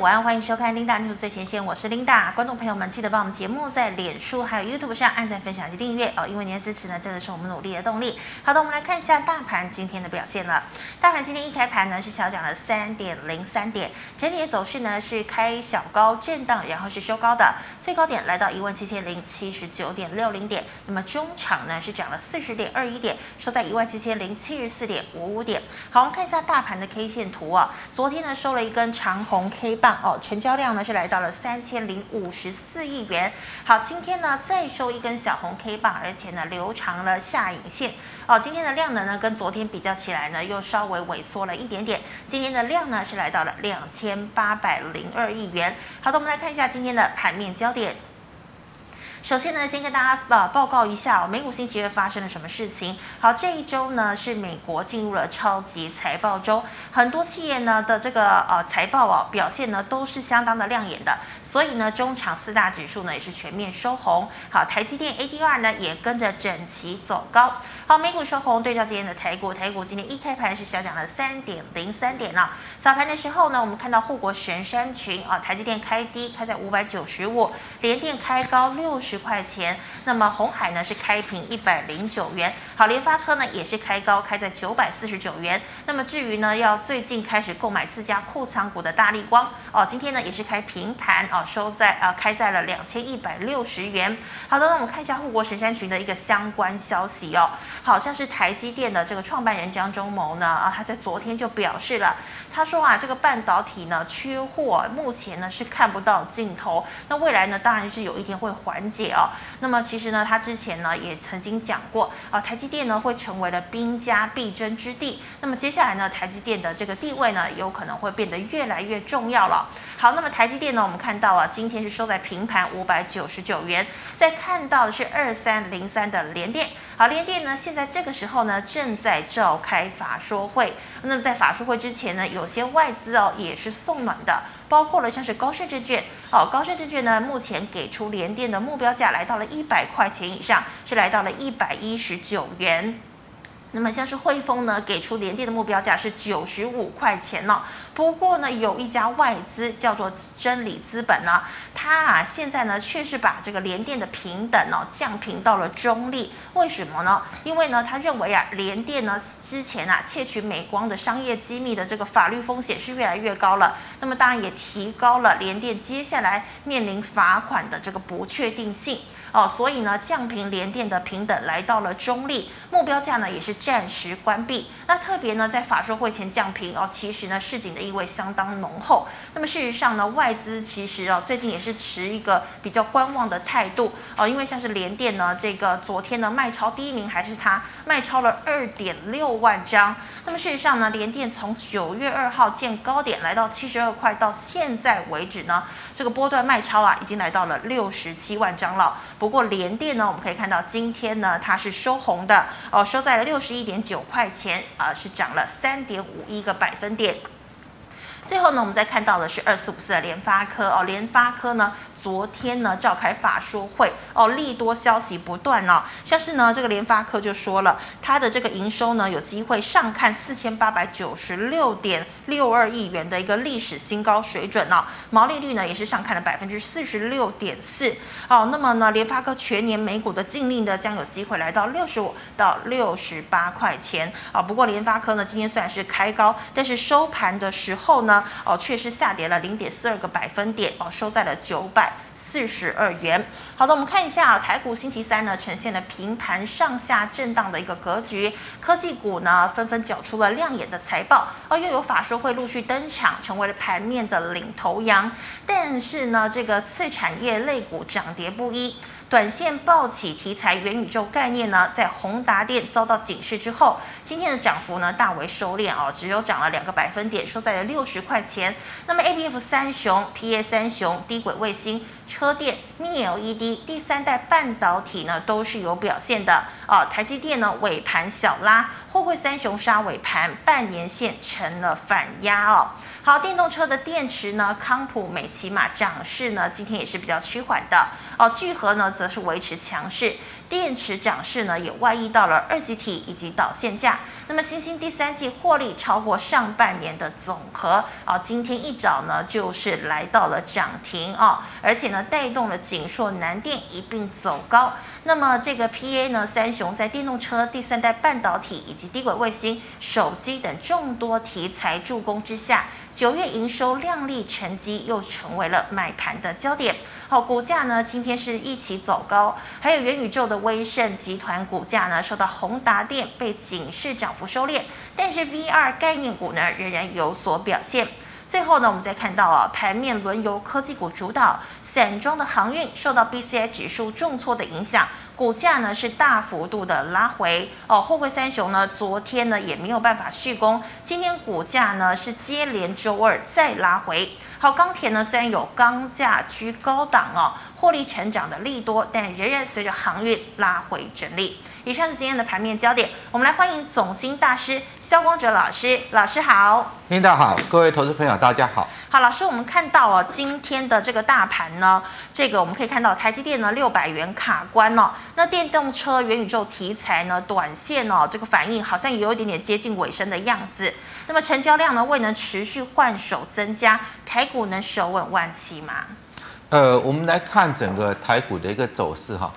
晚安，欢迎收看 Linda News 最前线，我是 Linda。观众朋友们，记得帮我们节目在脸书还有 YouTube 上按赞、分享及订阅哦，因为您的支持呢，真的是我们努力的动力。好的，我们来看一下大盘今天的表现了。大盘今天一开盘呢是小涨了三点零三点，整体的走势呢是开小高震荡，然后是收高的，最高点来到一万七千零七十九点六零点。那么中场呢是涨了四十点二一点，收在一万七千零七十四点五五点。好，我们看一下大盘的 K 线图啊，昨天呢收了一根长红 K 棒。哦，成交量呢是来到了三千零五十四亿元。好，今天呢再收一根小红 K 棒，而且呢留长了下影线。哦，今天的量能呢跟昨天比较起来呢又稍微萎缩了一点点。今天的量呢是来到了两千八百零二亿元。好的，我们来看一下今天的盘面焦点。首先呢，先跟大家呃报告一下哦，美股星期二发生了什么事情。好，这一周呢是美国进入了超级财报周，很多企业呢的这个呃财报哦表现呢都是相当的亮眼的，所以呢中场四大指数呢也是全面收红。好，台积电 ADR 呢也跟着整齐走高。好，美股收红，对照今天的台股，台股今天一开盘是小涨了三点零三点了。早盘的时候呢，我们看到护国神山群啊，台积电开低开在五百九十五，联电开高六十块钱，那么鸿海呢是开平一百零九元，好，联发科呢也是开高开在九百四十九元，那么至于呢要最近开始购买自家库藏股的大立光哦，今天呢也是开平盘哦，收在啊开在了两千一百六十元。好的，那我们看一下护国神山群的一个相关消息哦，好像是台积电的这个创办人张忠谋呢啊，他在昨天就表示了，他。说啊，这个半导体呢缺货，目前呢是看不到尽头。那未来呢，当然是有一天会缓解哦。那么其实呢，他之前呢也曾经讲过啊，台积电呢会成为了兵家必争之地。那么接下来呢，台积电的这个地位呢，有可能会变得越来越重要了。好，那么台积电呢，我们看到啊，今天是收在平盘五百九十九元。再看到的是二三零三的联电。好，联电呢，现在这个时候呢，正在召开法说会。那么在法说会之前呢，有些外资哦也是送暖的，包括了像是高盛证券。好，高盛证券呢，目前给出联电的目标价来到了一百块钱以上，是来到了一百一十九元。那么像是汇丰呢，给出联电的目标价是九十五块钱呢、不过呢，有一家外资叫做真理资本呢，它啊现在呢却是把这个联电的平等哦降平到了中立。为什么呢？因为呢，他认为啊联电呢之前啊窃取美光的商业机密的这个法律风险是越来越高了。那么当然也提高了联电接下来面临罚款的这个不确定性。哦，所以呢，降评联电的平等来到了中立，目标价呢也是暂时关闭。那特别呢，在法说会前降频哦，其实呢市井的意味相当浓厚。那么事实上呢，外资其实哦最近也是持一个比较观望的态度哦，因为像是联电呢，这个昨天呢卖超第一名还是它，卖超了二点六万张。那么事实上呢，联电从九月二号见高点来到七十二块，到现在为止呢，这个波段卖超啊已经来到了六十七万张了。不过联电呢，我们可以看到今天呢，它是收红的哦，收在了六十一点九块钱啊，是涨了三点五一个百分点。最后呢，我们再看到的是二四五四的联发科。哦，联发科呢，昨天呢召开法说会。哦，利多消息不断哦，像是呢这个联发科就说了，它的这个营收呢有机会上看四千八百九十六点六二亿元的一个历史新高水准哦，毛利率呢也是上看了百分之四十六点四。哦，那么呢联发科全年每股的净利呢将有机会来到六十五到六十八块钱。啊，不过联发科呢今天虽然是开高，但是收盘的时候呢。哦，确实下跌了零点四二个百分点哦，收在了九百四十二元。好的，我们看一下啊，台股星期三呢呈现了平盘上下震荡的一个格局，科技股呢纷纷缴出了亮眼的财报，哦，又有法说会陆续登场，成为了盘面的领头羊。但是呢，这个次产业类股涨跌不一。短线暴起题材元宇宙概念呢，在宏达电遭到警示之后，今天的涨幅呢大为收敛哦，只有涨了两个百分点，收在了六十块钱。那么 A B F 三雄、P A 三雄、低轨卫星、车电、Mini LED、第三代半导体呢都是有表现的哦。台积电呢尾盘小拉，货柜三雄杀尾盘，半年线成了反压哦。好，电动车的电池呢，康普、美骑马涨势呢，今天也是比较趋缓的哦。聚合呢，则是维持强势，电池涨势呢，也外溢到了二级体以及导线价。那么，新兴第三季获利超过上半年的总和啊，今天一早呢，就是来到了涨停啊，而且呢，带动了景硕、南电一并走高。那么，这个 PA 呢，三雄在电动车、第三代半导体以及低轨卫星、手机等众多题材助攻之下，九月营收亮丽成绩又成为了买盘的焦点。好，股价呢，今天是一起走高，还有元宇宙的威盛集团股价呢，受到宏达电被警示涨幅收敛，但是 VR 概念股呢仍然有所表现。最后呢，我们再看到啊，盘面轮由科技股主导，散装的航运受到 BCI 指数重挫的影响，股价呢是大幅度的拉回哦。货柜三雄呢，昨天呢也没有办法续攻，今天股价呢是接连周二再拉回。好，钢铁呢虽然有钢价居高档哦，获利成长的利多，但仍然随着航运拉回整理。以上是今天的盘面焦点，我们来欢迎总经大师萧光哲老师，老师好。领导好，各位投资朋友大家好。好，老师，我们看到哦，今天的这个大盘呢，这个我们可以看到台积电呢六百元卡关哦，那电动车、元宇宙题材呢，短线哦，这个反应好像也有一点点接近尾声的样子。那么成交量呢，未能持续换手增加，台股能守稳万七吗？呃，我们来看整个台股的一个走势哈。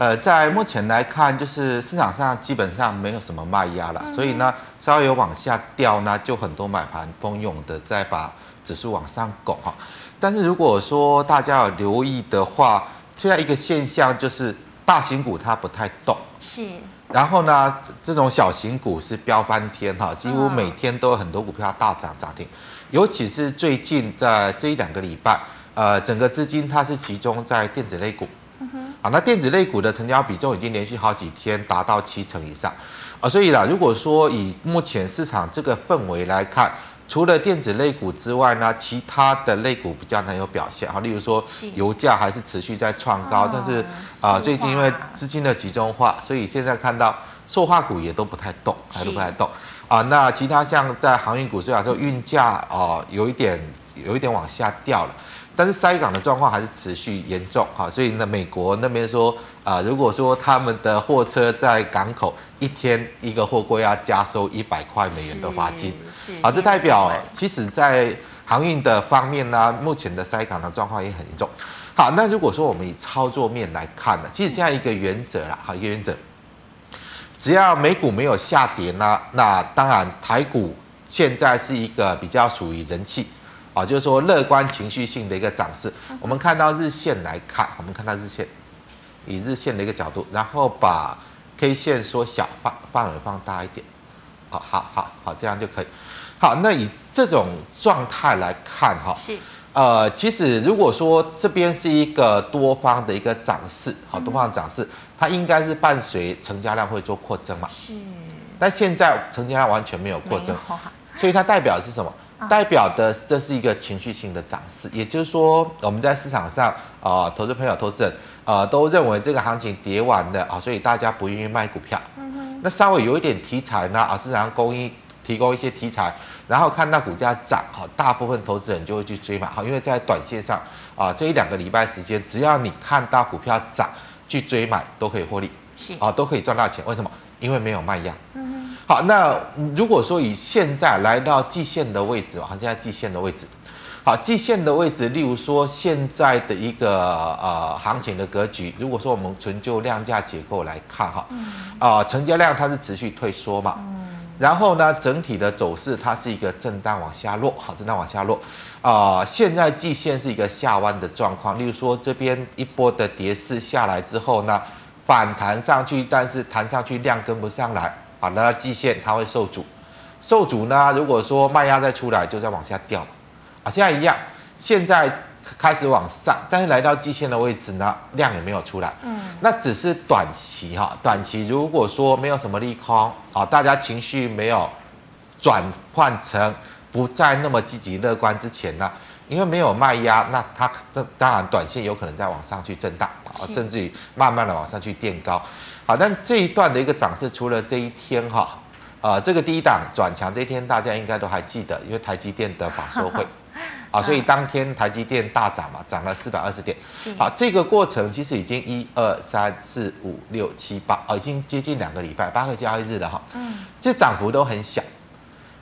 呃，在目前来看，就是市场上基本上没有什么卖压了，所以呢，稍微有往下掉呢，就很多买盘蜂拥的在把指数往上拱哈。但是如果说大家有留意的话，现在一个现象就是大型股它不太动。是。然后呢，这种小型股是飙翻天哈，几乎每天都有很多股票大涨涨停，尤其是最近在这一两个礼拜，呃，整个资金它是集中在电子类股，啊，那电子类股的成交比重已经连续好几天达到七成以上，啊，所以啦，如果说以目前市场这个氛围来看。除了电子类股之外呢，其他的类股比较难有表现哈。例如说，油价还是持续在创高，但是啊，最近因为资金的集中化，所以现在看到塑化股也都不太动，还都不太动啊。那其他像在航运股，虽然说运价啊有一点有一点往下掉了。但是塞港的状况还是持续严重哈，所以呢，美国那边说啊，如果说他们的货车在港口一天一个货柜要加收一百块美元的罚金，好，这代表其实在航运的方面呢，目前的塞港的状况也很严重。好，那如果说我们以操作面来看呢，其实这样一个原则啦，好，一个原则，只要美股没有下跌呢，那当然台股现在是一个比较属于人气。啊，就是说乐观情绪性的一个涨势。我们看到日线来看，我们看到日线，以日线的一个角度，然后把 K 线缩小，范范围放大一点。好好好好，这样就可以。好，那以这种状态来看，哈，是。呃，其实如果说这边是一个多方的一个涨势，好，多方涨势，它应该是伴随成交量会做扩增嘛。是。但现在成交量完全没有扩增，所以它代表的是什么？代表的这是一个情绪性的涨势，也就是说，我们在市场上啊、呃，投资朋友、投资人啊、呃，都认为这个行情跌完了啊，所以大家不愿意卖股票。嗯哼。那稍微有一点题材呢啊，市场上供应提供一些题材，然后看到股价涨，好，大部分投资人就会去追买，好，因为在短线上啊，这一两个礼拜时间，只要你看到股票涨，去追买都可以获利，是啊，都可以赚到钱。为什么？因为没有卖压。嗯。好，那如果说以现在来到季线的位置好，现在季线的位置，好，季线的位置，例如说现在的一个呃行情的格局，如果说我们纯就量价结构来看哈，啊、呃，成交量它是持续退缩嘛，然后呢，整体的走势它是一个震荡往下落，好，震荡往下落，啊、呃，现在季线是一个下弯的状况，例如说这边一波的跌势下来之后呢，反弹上去，但是弹上去量跟不上来。好，来到季线它会受阻，受阻呢，如果说卖压再出来，就再往下掉。啊，现在一样，现在开始往上，但是来到季线的位置呢，量也没有出来。嗯，那只是短期哈，短期如果说没有什么利空，啊，大家情绪没有转换成不再那么积极乐观之前呢，因为没有卖压，那它那当然短线有可能再往上去震荡，啊，甚至于慢慢的往上去垫高。好，但这一段的一个涨势，除了这一天哈，呃，这个低档转强这一天大家应该都还记得，因为台积电的法说会。啊，所以当天台积电大涨嘛，涨了四百二十点。好，这个过程其实已经一二三四五六七八，啊，已经接近两个礼拜，八个交易日了哈。嗯，这涨幅都很小，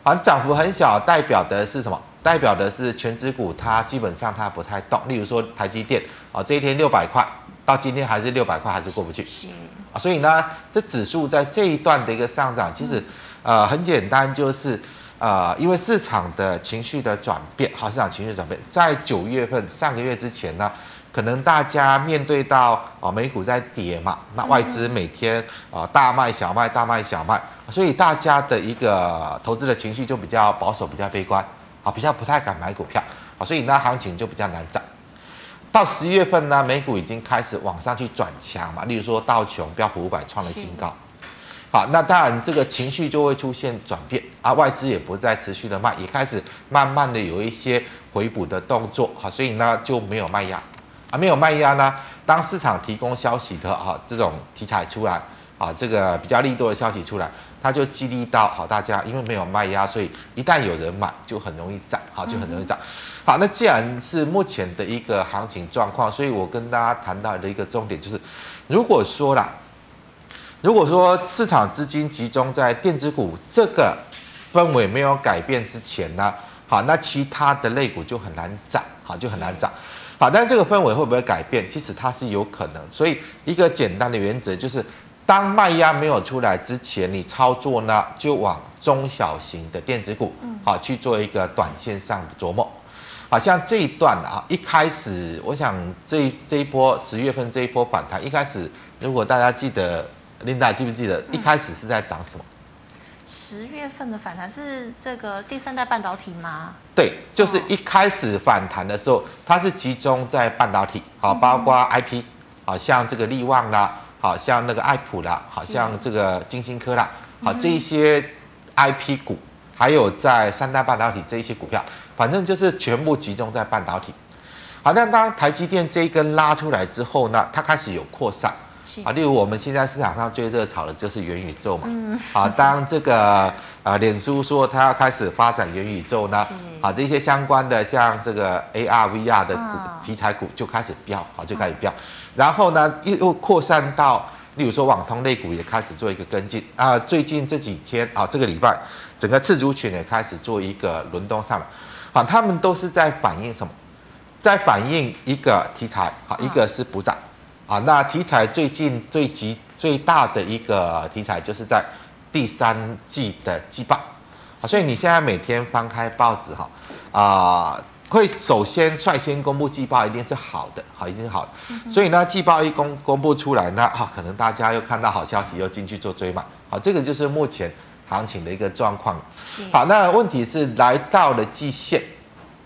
啊，涨幅很小，代表的是什么？代表的是全指股它基本上它不太动。例如说台积电，啊，这一天六百块，到今天还是六百块，还是过不去。是啊，所以呢，这指数在这一段的一个上涨，其实，呃，很简单，就是。啊、呃，因为市场的情绪的转变，好，市场情绪转变，在九月份上个月之前呢，可能大家面对到啊、呃、美股在跌嘛，那外资每天啊、呃、大卖小卖大卖小卖，所以大家的一个投资的情绪就比较保守，比较悲观，啊，比较不太敢买股票，啊，所以那行情就比较难涨。到十一月份呢，美股已经开始往上去转强嘛，例如说道琼标普五百创了新高。好，那当然这个情绪就会出现转变啊，外资也不再持续的卖，也开始慢慢的有一些回补的动作，好，所以呢就没有卖压啊，没有卖压呢，当市场提供消息的啊这种题材出来啊，这个比较利多的消息出来，它就激励到好大家，因为没有卖压，所以一旦有人买就很容易涨，好，就很容易涨。好，那既然是目前的一个行情状况，所以我跟大家谈到的一个重点就是，如果说啦。如果说市场资金集中在电子股这个氛围没有改变之前呢，好，那其他的类股就很难涨，好，就很难涨，好，但是这个氛围会不会改变？其实它是有可能。所以一个简单的原则就是，当卖压没有出来之前，你操作呢就往中小型的电子股，好去做一个短线上的琢磨。好像这一段啊，一开始我想这这一波十月份这一波反弹，一开始如果大家记得。琳达记不记得一开始是在涨什么？十月份的反弹是这个第三代半导体吗？对，就是一开始反弹的时候，它是集中在半导体，好，包括 IP，好像这个力旺啦，好像那个爱普啦，好像这个晶心科啦，好这一些 IP 股，还有在三代半导体这一些股票，反正就是全部集中在半导体。好，那当台积电这一根拉出来之后呢，它开始有扩散。啊，例如我们现在市场上最热炒的就是元宇宙嘛。嗯。啊，当这个呃，脸书说它要开始发展元宇宙呢，啊，这些相关的像这个 AR、VR 的股题材股就开始飙，好，就开始飙。然后呢，又又扩散到，例如说网通类股也开始做一个跟进啊。最近这几天啊，这个礼拜，整个次族群也开始做一个轮动上来。啊，他们都是在反映什么？在反映一个题材，好，一个是补涨。啊，那题材最近最急最大的一个题材就是在第三季的季报，啊，所以你现在每天翻开报纸哈，啊，会首先率先公布季报一定是好的，好，一定是好的，所以呢，季报一公公布出来，那哈，可能大家又看到好消息，又进去做追买，好，这个就是目前行情的一个状况。好，那问题是来到了季线。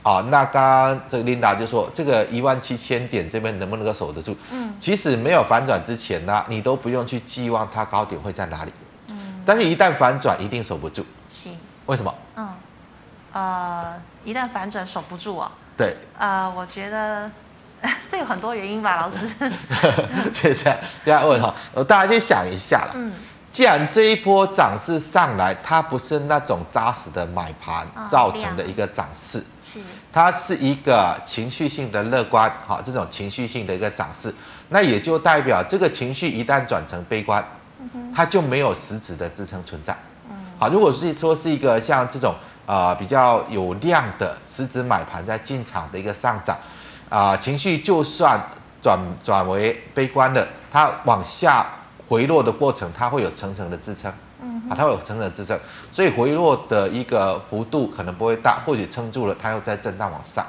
啊、哦，那刚刚这个琳达就说，这个一万七千点这边能不能够守得住？嗯，其实没有反转之前呢，你都不用去寄望它高点会在哪里。嗯，但是一旦反转，一定守不住。是，为什么？嗯，呃，一旦反转守不住啊？对。呃，我觉得 这有很多原因吧，老师。接下来大家问哈，大家去想一下了。嗯。既然这一波涨势上来，它不是那种扎实的买盘造成的一个涨势，哦、是它是一个情绪性的乐观，好，这种情绪性的一个涨势，那也就代表这个情绪一旦转成悲观，它就没有实质的支撑存在。好，如果是说是一个像这种呃比较有量的实质买盘在进场的一个上涨，啊、呃，情绪就算转转为悲观的，它往下。回落的过程，它会有层层的支撑，嗯啊，它会有层层的支撑，所以回落的一个幅度可能不会大，或许撑住了，它又在震荡往上，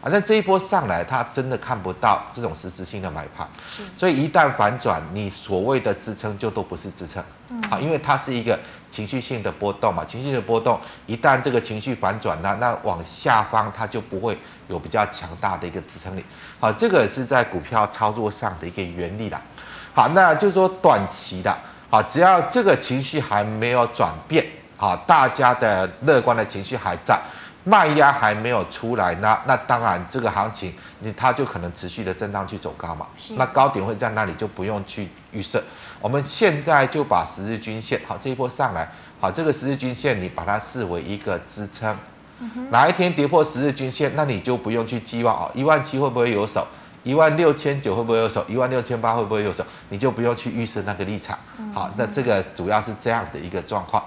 啊，那这一波上来，它真的看不到这种实质性的买盘，所以一旦反转，你所谓的支撑就都不是支撑，啊，因为它是一个情绪性的波动嘛，情绪的波动，一旦这个情绪反转，那那往下方它就不会有比较强大的一个支撑力，好，这个是在股票操作上的一个原理啦。好，那就是说短期的，好，只要这个情绪还没有转变，好，大家的乐观的情绪还在，卖压还没有出来，那那当然这个行情你它就可能持续的震荡去走高嘛，那高点会在那里就不用去预设，我们现在就把十日均线，好，这一波上来，好，这个十日均线你把它视为一个支撑，哪一天跌破十日均线，那你就不用去寄望哦，一万七会不会有手？一万六千九会不会有手？一万六千八会不会有手？你就不用去预设那个立场。好，那这个主要是这样的一个状况。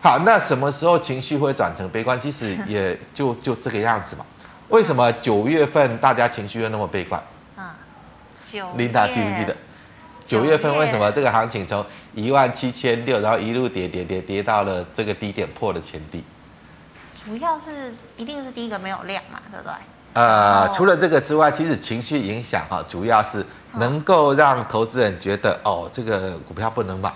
好，那什么时候情绪会转成悲观？其实也就就这个样子嘛。为什么九月份大家情绪又那么悲观？啊，九。琳达记不记得？九月份为什么这个行情从一万七千六，然后一路跌跌跌跌到了这个低点破了前低？主要是一定是第一个没有量嘛，对不对？呃，除了这个之外，其实情绪影响哈，主要是能够让投资人觉得哦，这个股票不能买，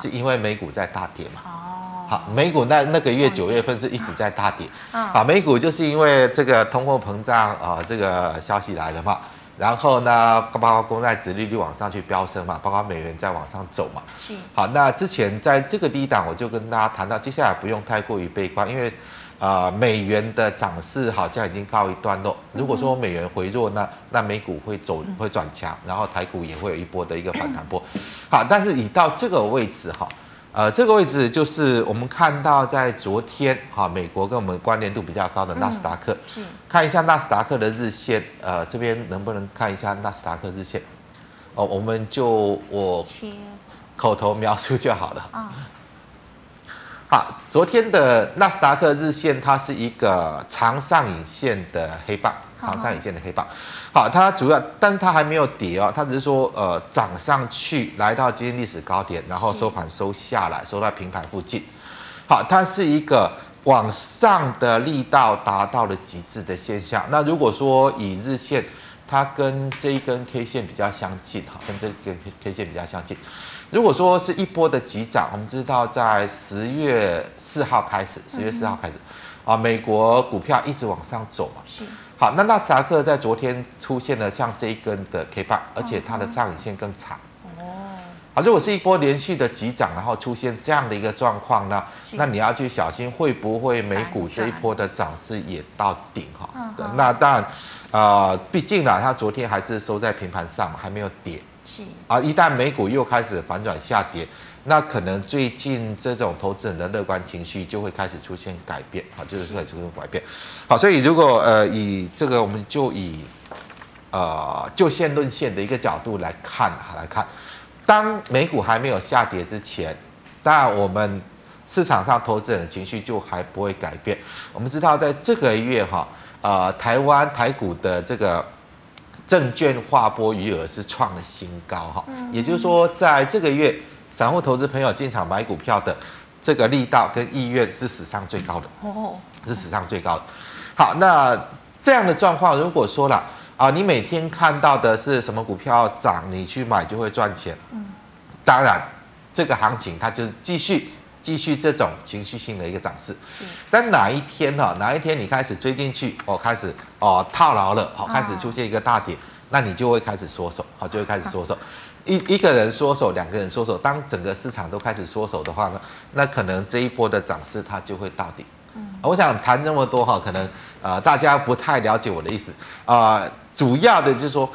是因为美股在大跌嘛。哦，好，美股那那个月九月份是一直在大跌。好，美股就是因为这个通货膨胀啊，这个消息来了嘛，然后呢，包括公债殖利率往上去飙升嘛，包括美元在往上走嘛。是。好，那之前在这个低档，我就跟大家谈到，接下来不用太过于悲观，因为。啊、呃，美元的涨势好像已经告一段落。如果说美元回弱，那那美股会走会转强，然后台股也会有一波的一个反弹波。好，但是已到这个位置哈，呃，这个位置就是我们看到在昨天哈，美国跟我们关联度比较高的纳斯达克，是看一下纳斯达克的日线，呃，这边能不能看一下纳斯达克日线？哦，我们就我口头描述就好了。啊。好，昨天的纳斯达克日线，它是一个长上影线的黑棒，长上影线的黑棒。好，它主要，但是它还没有跌哦，它只是说呃涨上去，来到今天历史高点，然后收盘收下来，收在平盘附近。好，它是一个往上的力道达到了极致的现象。那如果说以日线，它跟这一根 K 线比较相近，哈，跟这根 K 线比较相近。如果说是一波的急涨，我们知道在十月四号开始，十月四号开始，啊，美国股票一直往上走嘛。是。好，那纳斯达克在昨天出现了像这一根的 K 棒，而且它的上影线更长。哦。好，如果是一波连续的急涨，然后出现这样的一个状况呢，那你要去小心会不会美股这一波的涨势也到顶哈？那当然，啊，毕竟呢，它昨天还是收在平盘上嘛，还没有跌。是啊，一旦美股又开始反转下跌，那可能最近这种投资人的乐观情绪就会开始出现改变，好，就是开始出现改变。好，所以如果呃以这个我们就以呃就线论线的一个角度来看哈来看，当美股还没有下跌之前，当然我们市场上投资人的情绪就还不会改变。我们知道在这个月哈，呃台湾台股的这个。证券划拨余额是创了新高哈，也就是说，在这个月，散户投资朋友进场买股票的这个力道跟意愿是史上最高的哦，是史上最高的。好，那这样的状况，如果说了啊，你每天看到的是什么股票涨，你去买就会赚钱。嗯，当然，这个行情它就是继续。继续这种情绪性的一个涨势，但哪一天哈，哪一天你开始追进去，哦，开始哦套牢了，好，开始出现一个大跌，那你就会开始缩手，好，就会开始缩手。一一个人缩手，两个人缩手，当整个市场都开始缩手的话呢，那可能这一波的涨势它就会到底。嗯，我想谈这么多哈，可能呃大家不太了解我的意思啊，主要的就是说。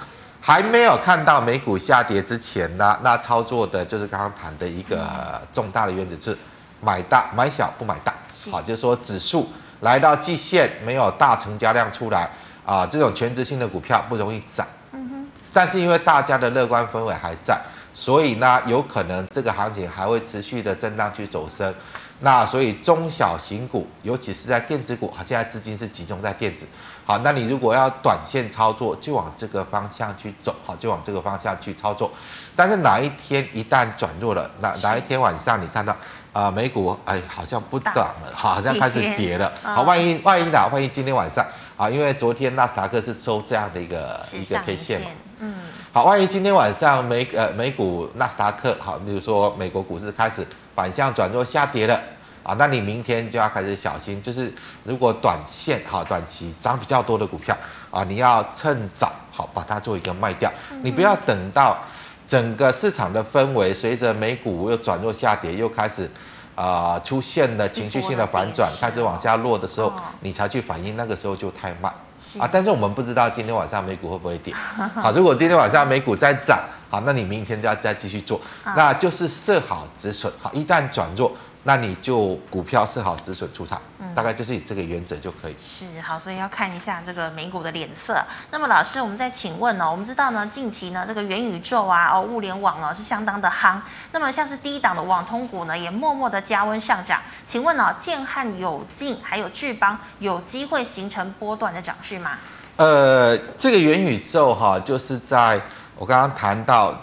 还没有看到美股下跌之前呢，那操作的就是刚刚谈的一个重大的原则是买大买小不买大，好，就是说指数来到季线没有大成交量出来啊，这种全值性的股票不容易涨。嗯哼。但是因为大家的乐观氛围还在，所以呢，有可能这个行情还会持续的震荡去走升。那所以中小型股，尤其是在电子股，现在资金是集中在电子。好，那你如果要短线操作，就往这个方向去走，好，就往这个方向去操作。但是哪一天一旦转弱了，哪哪一天晚上你看到啊、呃，美股哎好像不涨了，好，好像开始跌了。好，万一万一哪，万一今天晚上啊，因为昨天纳斯达克是收这样的一个一个 K 线嘛，嗯，好，万一今天晚上美呃美股纳斯达克好，比如说美国股市开始反向转弱下跌了。啊，那你明天就要开始小心，就是如果短线哈短期涨比较多的股票啊，你要趁早好把它做一个卖掉，你不要等到整个市场的氛围随着美股又转弱下跌，又开始啊出现了情绪性的反转，开始往下落的时候，你才去反应，那个时候就太慢啊。但是我们不知道今天晚上美股会不会跌，好，如果今天晚上美股再涨，好，那你明天就要再继续做，那就是设好止损，好，一旦转弱。那你就股票设好止损出场，大概就是以这个原则就可以。是好，所以要看一下这个美股的脸色。那么老师，我们再请问哦，我们知道呢，近期呢这个元宇宙啊，哦物联网呢是相当的夯。那么像是低档的网通股呢，也默默的加温上涨。请问哦，建汉、友进还有智邦有机会形成波段的涨势吗？呃，这个元宇宙哈，就是在我刚刚谈到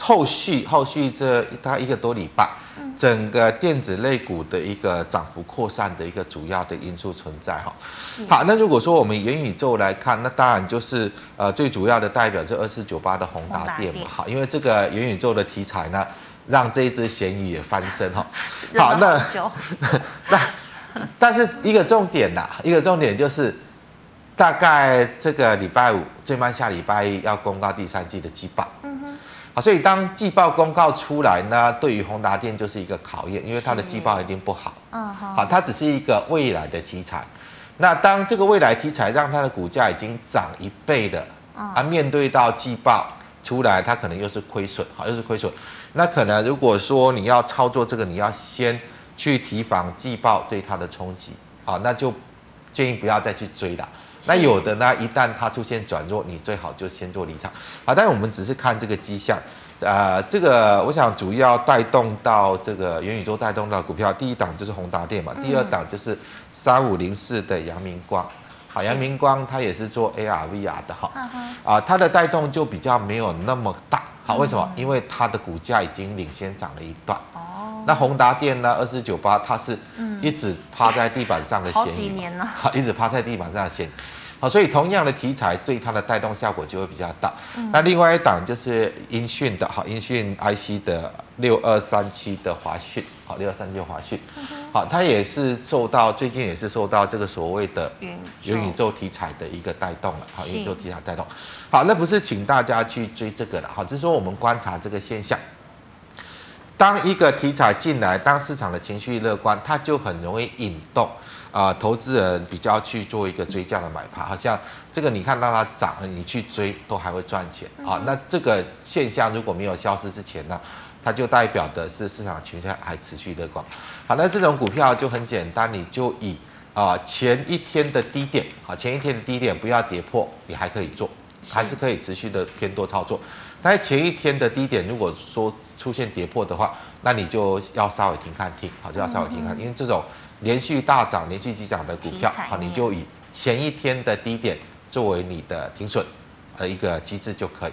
后续后续这大概一个多礼拜。整个电子类股的一个涨幅扩散的一个主要的因素存在哈。好，那如果说我们元宇宙来看，那当然就是呃最主要的代表就二四九八的宏达电嘛。好，因为这个元宇宙的题材呢，让这一只咸鱼也翻身哈。好，那 那但是一个重点呐，一个重点就是大概这个礼拜五最慢下礼拜一要公告第三季的季报。好，所以当季报公告出来呢，对于宏达电就是一个考验，因为它的季报一定不好。嗯，好，它只是一个未来的题材。那当这个未来题材让它的股价已经涨一倍了，啊，面对到季报出来，它可能又是亏损，好，又是亏损。那可能如果说你要操作这个，你要先去提防季报对它的冲击，好，那就建议不要再去追了。那有的呢，一旦它出现转弱，你最好就先做离场。好，但是我们只是看这个迹象，呃，这个我想主要带动到这个元宇宙带动到股票，第一档就是宏达电嘛，第二档就是三五零四的阳明光。好，阳明光它也是做 AR VR 的哈，啊，它的带动就比较没有那么大。好，为什么？因为它的股价已经领先涨了一段。那宏达电呢？二四九八，它是一直趴在地板上的好几年了，好，一直趴在地板上的好，所以同样的题材对它的带动效果就会比较大。嗯、那另外一档就是音讯的，好，音讯 IC 的六二三七的华讯，好，六二三七华讯，好，它也是受到最近也是受到这个所谓的元宇宙题材的一个带动了，好，元宇宙题材带动，好，那不是请大家去追这个了，好，只是说我们观察这个现象。当一个题材进来，当市场的情绪乐观，它就很容易引动啊、呃，投资人比较去做一个追价的买盘。好像这个你看到它涨了，你去追都还会赚钱啊。那这个现象如果没有消失之前呢，它就代表的是市场情绪还持续乐观。好，那这种股票就很简单，你就以啊前一天的低点，好，前一天的低点不要跌破，你还可以做，还是可以持续的偏多操作。但是前一天的低点，如果说出现跌破的话，那你就要稍微停看停，好，就要稍微停看，因为这种连续大涨、连续急涨的股票，好，你就以前一天的低点作为你的停损的一个机制就可以。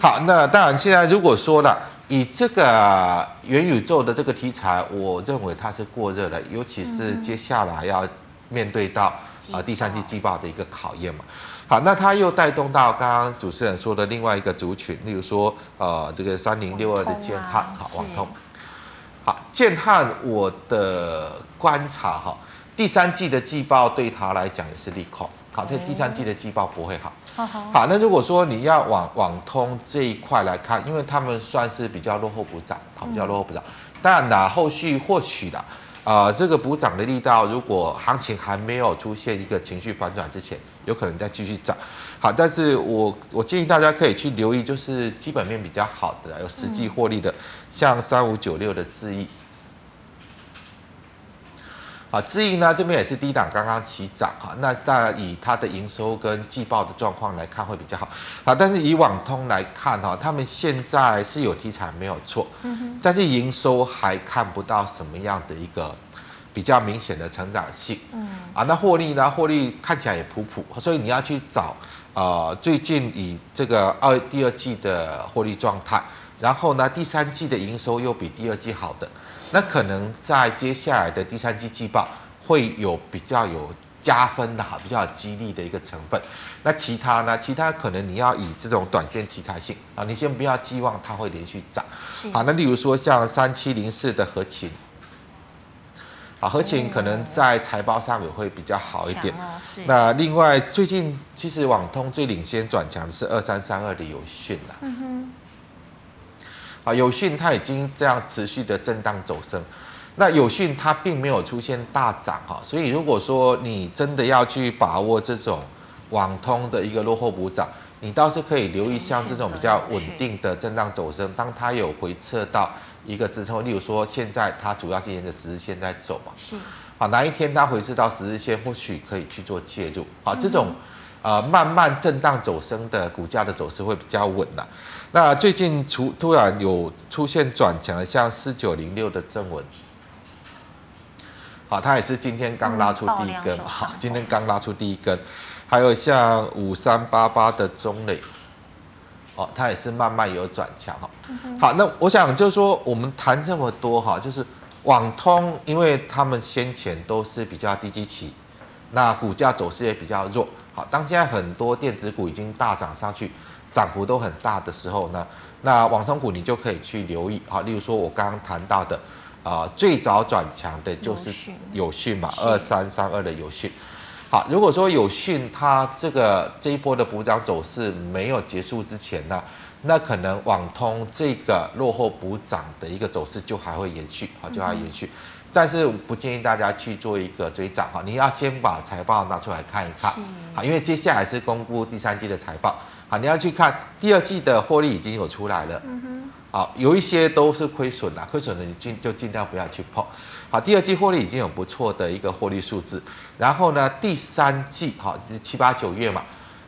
好，那当然现在如果说了以这个元宇宙的这个题材，我认为它是过热的，尤其是接下来要面对到啊第三季季报的一个考验嘛。好，那它又带动到刚刚主持人说的另外一个族群，例如说，呃，这个三零六二的建汉，好，网通，好，建汉，我的观察哈，第三季的季报对他来讲也是利空，好，这第三季的季报不会好，好，那如果说你要往网通这一块来看，因为他们算是比较落后补涨，好，比较落后补涨，但呢，后续或许的。啊、呃，这个补涨的力道，如果行情还没有出现一个情绪反转之前，有可能再继续涨。好，但是我我建议大家可以去留意，就是基本面比较好的、有实际获利的，嗯、像三五九六的智易。好，智盈呢这边也是低档刚刚起涨哈，那当然以它的营收跟季报的状况来看会比较好。好，但是以网通来看哈，他们现在是有题材没有错，嗯但是营收还看不到什么样的一个比较明显的成长性。嗯啊，那获利呢？获利看起来也普普，所以你要去找呃最近以这个二第二季的获利状态，然后呢第三季的营收又比第二季好的。那可能在接下来的第三季季报会有比较有加分的哈，比较有激励的一个成分。那其他呢？其他可能你要以这种短线题材性啊，你先不要寄望它会连续涨。好，那例如说像三七零四的合情，啊，合情可能在财报上也会比较好一点。那另外最近其实网通最领先转强的是二三三二的有讯了。啊，有讯它已经这样持续的震荡走升，那有讯它并没有出现大涨哈，所以如果说你真的要去把握这种网通的一个落后补涨，你倒是可以留意像这种比较稳定的震荡走升，当它有回撤到一个支撑，例如说现在它主要是沿着十日线在走嘛，是，好，哪一天它回撤到十日线，或许可以去做介入，好，这种呃慢慢震荡走升的股价的走势会比较稳的。那最近出突然有出现转强的，像四九零六的正文。好，它也是今天刚拉出第一根，好，今天刚拉出第一根，还有像五三八八的中磊，哦，它也是慢慢有转强哈。好，那我想就是说，我们谈这么多哈，就是网通，因为他们先前都是比较低基期，那股价走势也比较弱。好，当现在很多电子股已经大涨上去，涨幅都很大的时候呢，那网通股你就可以去留意。好，例如说我刚刚谈到的。啊、呃，最早转强的就是有讯嘛，二三三二的有讯。好，如果说有讯它这个这一波的补涨走势没有结束之前呢，那可能网通这个落后补涨的一个走势就还会延续，好，就还延续。但是不建议大家去做一个追涨哈，你要先把财报拿出来看一看，好，因为接下来是公布第三季的财报，好，你要去看第二季的获利已经有出来了。好，有一些都是亏损的，亏损的你尽就尽量不要去碰。好，第二季获利已经有不错的一个获利数字，然后呢，第三季好七八九月嘛，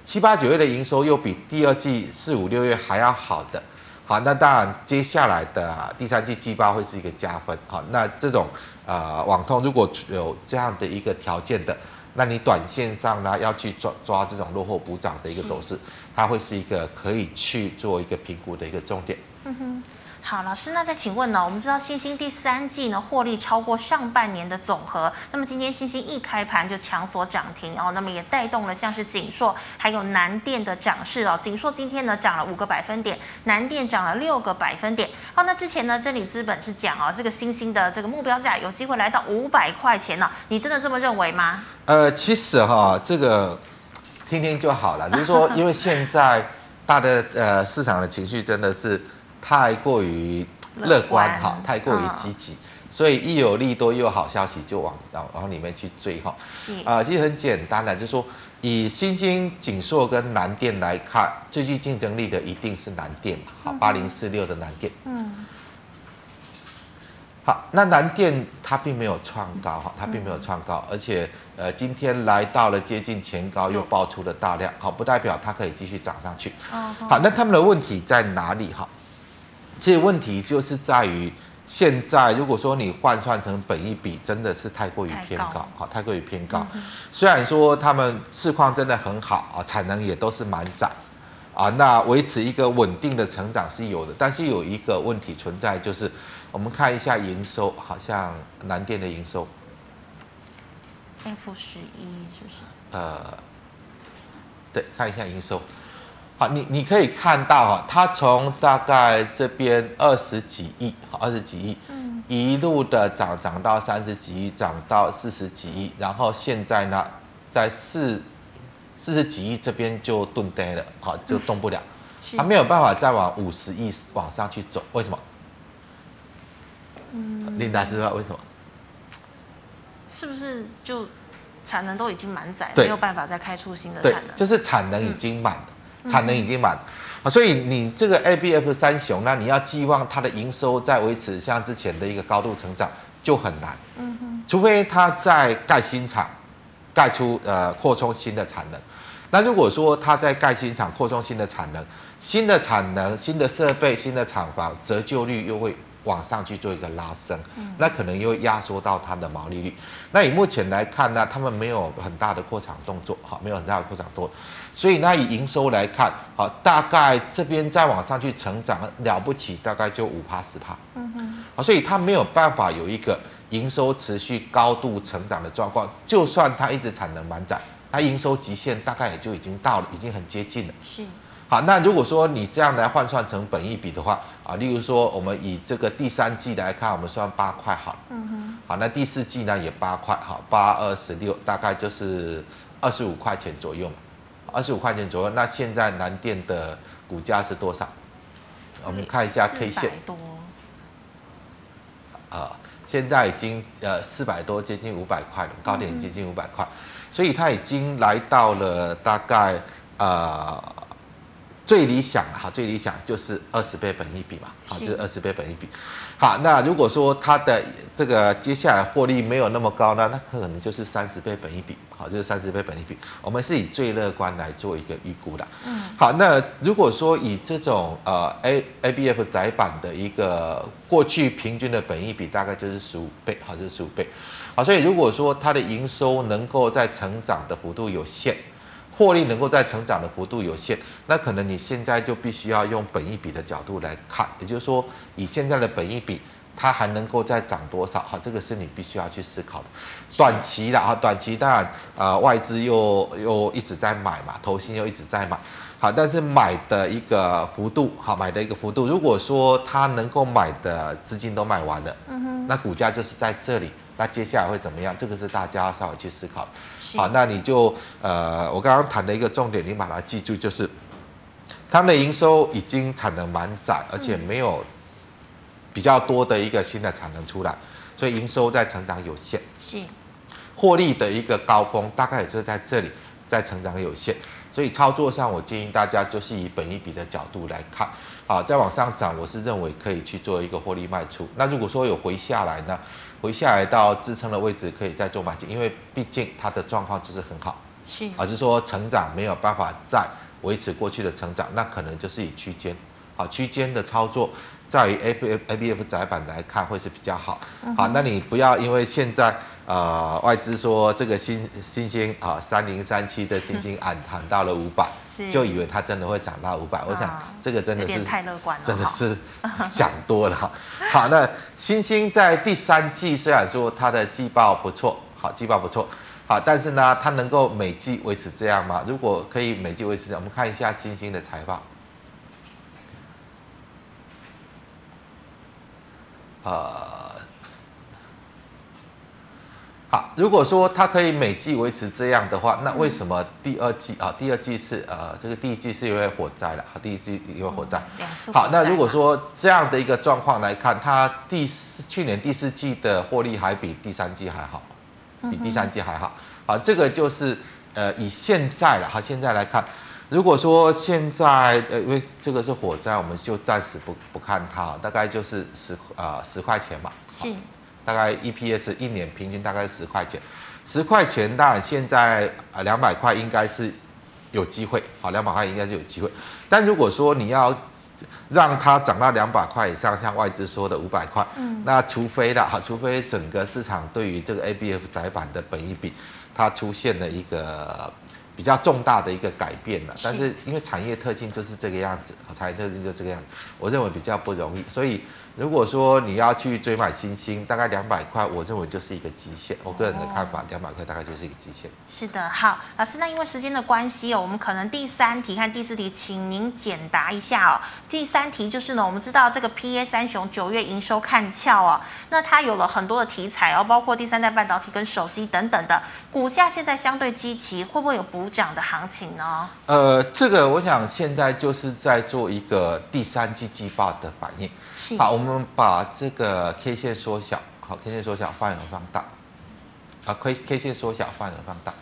七八九月的营收又比第二季四五六月还要好的。好，那当然接下来的第三季季报会是一个加分。好，那这种呃网通如果有这样的一个条件的，那你短线上呢要去抓抓这种落后补涨的一个走势，它会是一个可以去做一个评估的一个重点。嗯哼，好，老师，那再请问呢？我们知道欣兴第三季呢获利超过上半年的总和，那么今天欣兴一开盘就强锁涨停哦，那么也带动了像是景硕还有南电的涨势哦。景硕今天呢涨了五个百分点，南电涨了六个百分点。好，那之前呢真理资本是讲哦，这个欣兴的这个目标价有机会来到五百块钱呢，你真的这么认为吗？呃，其实哈，这个听听就好了，就是说，因为现在大的呃市场的情绪真的是。太过于乐观哈，太过于积极，所以一有利多又有好消息就往往往里面去追哈。是啊，其实很简单的，就是说以新兴、景硕跟南电来看，最具竞争力的一定是南电嘛。好，八零四六的南电。嗯。好，那南电它并没有创高哈，它并没有创高，而且呃今天来到了接近前高，又爆出了大量，好，不代表它可以继续涨上去。好，那他们的问题在哪里哈？这个问题就是在于，现在如果说你换算成本益比，真的是太过于偏高，好，太过于偏高。虽然说他们市况真的很好啊，产能也都是满载啊，那维持一个稳定的成长是有的，但是有一个问题存在，就是我们看一下营收，好像南电的营收，F 十一是不是？呃，对，看一下营收。好，你你可以看到哈，它从大概这边二十几亿，二十几亿，嗯，一路的涨涨到三十几亿，涨到四十几亿，然后现在呢，在四四十几亿这边就顿呆了，好，就动不了，它没有办法再往五十亿往上去走，为什么？嗯，琳达知道为什么？是不是就产能都已经满载，没有办法再开出新的产能？就是产能已经满了。嗯产能已经满，所以你这个 ABF 三雄，那你要寄望它的营收再维持像之前的一个高度成长就很难。嗯哼，除非它在盖新厂，盖出呃扩充新的产能。那如果说它在盖新厂，扩充新的产能，新的产能、新的设备、新的厂房，折旧率又会往上去做一个拉升，那可能又压缩到它的毛利率。那以目前来看呢，他们没有很大的扩产动作，好，没有很大的扩产动作。所以那以营收来看，好，大概这边再往上去成长了不起，大概就五趴十趴。嗯哼。好，所以它没有办法有一个营收持续高度成长的状况。就算它一直产能满载，它营收极限大概也就已经到了，已经很接近了。是。好，那如果说你这样来换算成本益比的话，啊，例如说我们以这个第三季来看，我们算八块好。嗯哼。好，那第四季呢也八块，好，八二十六，大概就是二十五块钱左右嘛。二十五块钱左右，那现在南电的股价是多少？我们看一下 K 线。多。啊，现在已经呃四百多，接近五百块了，高点接近五百块。所以它已经来到了大概呃。最理想哈，最理想就是二十倍本一比嘛，好，就是二十倍本一比。好，那如果说它的这个接下来获利没有那么高呢，那可能就是三十倍本一比，好，就是三十倍本一比。我们是以最乐观来做一个预估的。嗯，好，那如果说以这种呃 A A B F 窄板的一个过去平均的本益比，大概就是十五倍，好，就是十五倍。好，所以如果说它的营收能够在成长的幅度有限。获利能够在成长的幅度有限，那可能你现在就必须要用本一比的角度来看，也就是说，以现在的本益比，它还能够再涨多少？好，这个是你必须要去思考的。短期的啊，短期当然啊，外资又又一直在买嘛，投信又一直在买，好，但是买的一个幅度，好，买的一个幅度，如果说它能够买的资金都买完了，嗯，那股价就是在这里，那接下来会怎么样？这个是大家稍微去思考。好，那你就呃，我刚刚谈的一个重点，你把它记住，就是他们的营收已经产能满载，而且没有比较多的一个新的产能出来，所以营收在成长有限。是，获利的一个高峰大概也就在这里，在成长有限，所以操作上我建议大家就是以本一比的角度来看。好，再往上涨，我是认为可以去做一个获利卖出。那如果说有回下来呢？回下来到支撑的位置，可以再做买进，因为毕竟它的状况就是很好，是，而是说成长没有办法再维持过去的成长，那可能就是以区间，好，区间的操作，在于 F F A B F 载板来看会是比较好，好，那你不要因为现在。呃，外资说这个新新兴啊，三零三七的新兴喊喊到了五百，就以为它真的会涨到五百。我想这个真的是太乐观了，真的是想多了。好，那新兴在第三季虽然说它的季报不错，好，季报不错，好，但是呢，它能够每季维持这样吗？如果可以每季维持这样，我们看一下新兴的财报。呃。好，如果说它可以每季维持这样的话，那为什么第二季啊？第二季是呃，这个第一季是因为火灾了，第一季因为火灾。好，那如果说这样的一个状况来看，它第四去年第四季的获利还比第三季还好，比第三季还好。好，这个就是呃，以现在了，好，现在来看，如果说现在呃，因为这个是火灾，我们就暂时不不看它，大概就是十啊十块钱吧。是。大概 EPS 一年平均大概十块钱，十块钱当然现在啊两百块应该是有机会，好两百块应该是有机会。但如果说你要让它涨到两百块以上，像外资说的五百块，嗯，那除非的哈，除非整个市场对于这个 ABF 窄板的本益比它出现了一个比较重大的一个改变了，但是因为产业特性就是这个样子，产业特性就是这个样子，我认为比较不容易，所以。如果说你要去追买新兴，大概两百块，我认为就是一个极限。我个人的看法，两百块大概就是一个极限。是的，好，老师，那因为时间的关系哦，我们可能第三题看第四题，请您简答一下哦。第三题就是呢，我们知道这个 PA 三雄九月营收看俏哦，那它有了很多的题材哦，包括第三代半导体跟手机等等的，股价现在相对积极，会不会有补涨的行情呢？呃，这个我想现在就是在做一个第三季季报的反应。好，我们我们把这个 K 线缩小，好，K 线缩小，范围放大，啊，K K 线缩小，范围放大。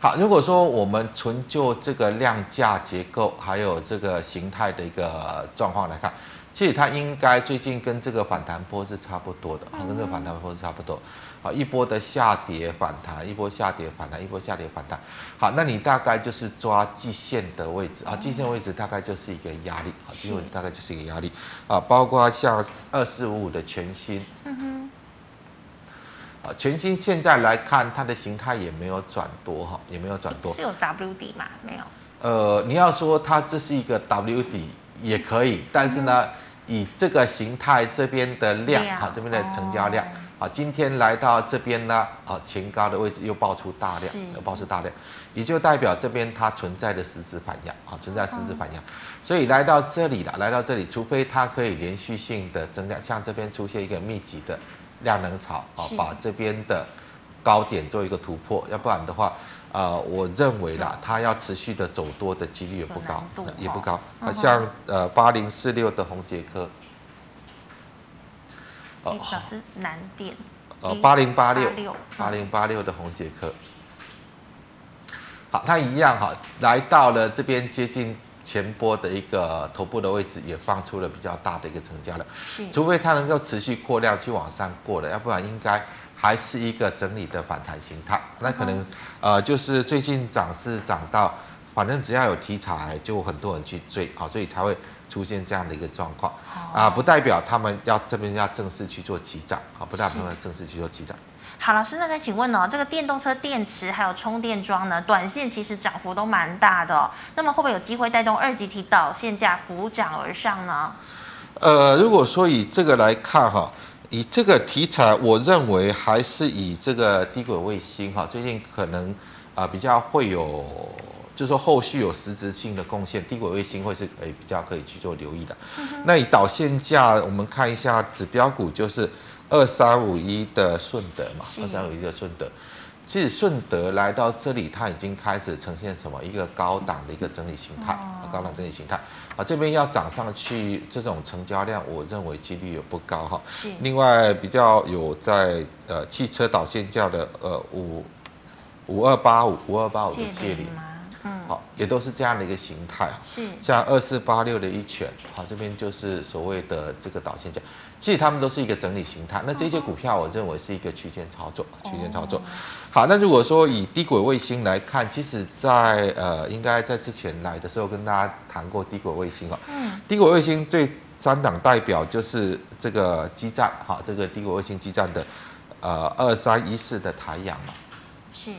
好，如果说我们纯就这个量价结构还有这个形态的一个状况来看，其实它应该最近跟这个反弹波是差不多的，好，跟这个反弹波是差不多。好，一波的下跌反弹，一波下跌反弹，一波下跌反弹。好，那你大概就是抓季线的位置啊，季线位置大概就是一个压力，好，季线位置大概就是一个压力啊，包括像二四五五的全新，嗯哼，啊，全新现在来看它的形态也没有转多哈，也没有转多，是有 W 底吗？没有。呃，你要说它这是一个 W 底也可以，但是呢，以这个形态这边的量，哈，这边的成交量。啊，今天来到这边呢，啊，前高的位置又爆出大量，又爆出大量，也就代表这边它存在的实质反压，啊，存在实质反压，所以来到这里了，来到这里，除非它可以连续性的增量，像这边出现一个密集的量能潮，啊，把这边的高点做一个突破，要不然的话，呃，我认为啦，它要持续的走多的几率也不高，也不高，啊，像呃八零四六的红杰科。哦，老师难点，呃，八零八六，八零八六的红杰克，好，它一样哈，来到了这边接近前波的一个头部的位置，也放出了比较大的一个成交量。是，除非它能够持续扩量去往上过了，要不然应该还是一个整理的反弹形态。那可能呃，就是最近涨是涨到，反正只要有题材，就很多人去追，好，所以才会出现这样的一个状况。啊，不代表他们要这边要正式去做起涨，啊，不代表他们正式去做起涨。好，老师，那再请问哦，这个电动车电池还有充电桩呢，短线其实涨幅都蛮大的哦，那么会不会有机会带动二级体导线价补涨而上呢？呃，如果说以这个来看哈，以这个题材，我认为还是以这个低轨卫星哈，最近可能啊、呃、比较会有，就是说后续有实质性的贡献，低轨卫星会是可以比较可以去做留意的。嗯、那以导线价，我们看一下指标股就是。二三五一的顺德嘛，二三五一的顺德，其实顺德来到这里，它已经开始呈现什么一个高档的一个整理形态，高档整理形态啊，这边要涨上去，这种成交量，我认为几率也不高哈。是。另外比较有在呃汽车导线价的呃五五二八五五二八五的界里。嗯，好，也都是这样的一个形态，是像二四八六的一拳，好，这边就是所谓的这个导线价，其实他们都是一个整理形态。那这些股票，我认为是一个区间操作，区间操作。好，那如果说以低轨卫星来看，其实在呃，应该在之前来的时候跟大家谈过低轨卫星哦。嗯，低轨卫星最三档代表就是这个基站，哈，这个低轨卫星基站的呃二三一四的台阳嘛，是。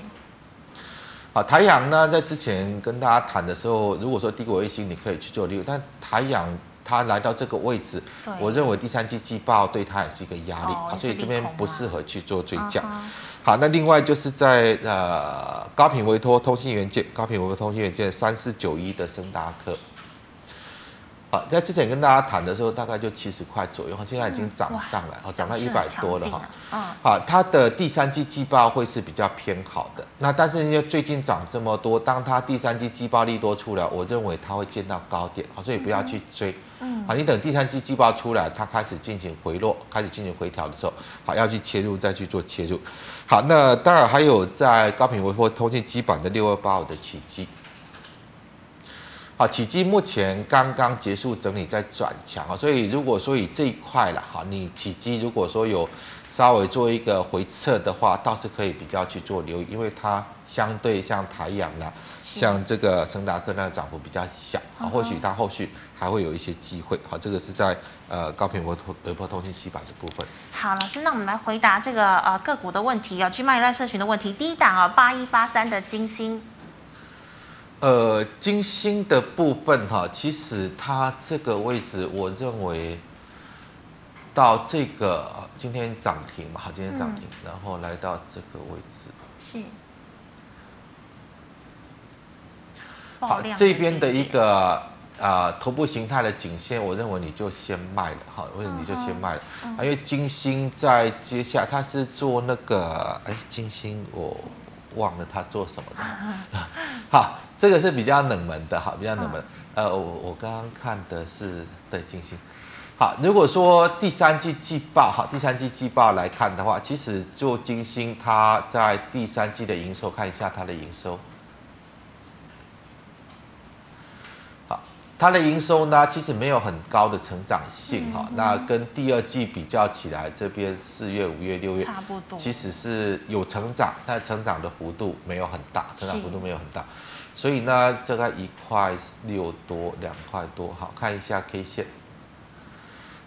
啊，台阳呢，在之前跟大家谈的时候，如果说低轨卫星你可以去做利用，但台阳它来到这个位置，我认为第三季季报对它也是一个压力，哦、所以这边不适合去做追加。啊、好，那另外就是在呃高频委托通信元件，高频委托通信元件三四九一的升达科。好，在之前跟大家谈的时候，大概就七十块左右，现在已经涨上来，哦，涨到一百多了哈。嗯，好，它的第三季季报会是比较偏好的。那但是因为最近涨这么多，当它第三季季报利多出来，我认为它会见到高点，好，所以不要去追。嗯，好，你等第三季季报出来，它开始进行回落，开始进行回调的时候，好，要去切入再去做切入。好，那当然还有在高频微波通信基板的六二八五的起基。好，起基目前刚刚结束整理，在转强啊，所以如果说以这一块了哈，你起基如果说有稍微做一个回撤的话，倒是可以比较去做留意，因为它相对像台阳啦，像这个升达克那个涨幅比较小啊，或许它后续还会有一些机会。好，这个是在呃高频波通微波通信基板的部分。好，老师，那我们来回答这个呃个股的问题啊，去麦赖社群的问题。第一档啊，八一八三的晶心。呃，金星的部分哈，其实它这个位置，我认为到这个今天涨停嘛，好，今天涨停，嗯、然后来到这个位置，是，好，这边的一个啊、呃、头部形态的颈线，我认为你就先卖了，好，或者你就先卖了，嗯、因为金星在接下来它是做那个，哎，金星我忘了他做什么的，好。这个是比较冷门的，哈，比较冷门。呃，我我刚刚看的是对金星。好，如果说第三季季报，哈，第三季季报来看的话，其实就金星，它在第三季的营收，看一下它的营收。它的营收呢，其实没有很高的成长性，哈、嗯嗯。那跟第二季比较起来，这边四月、五月、六月差不多，其实是有成长，但成长的幅度没有很大，成长幅度没有很大。所以呢，这个一块六多，两块多，好，看一下 K 线。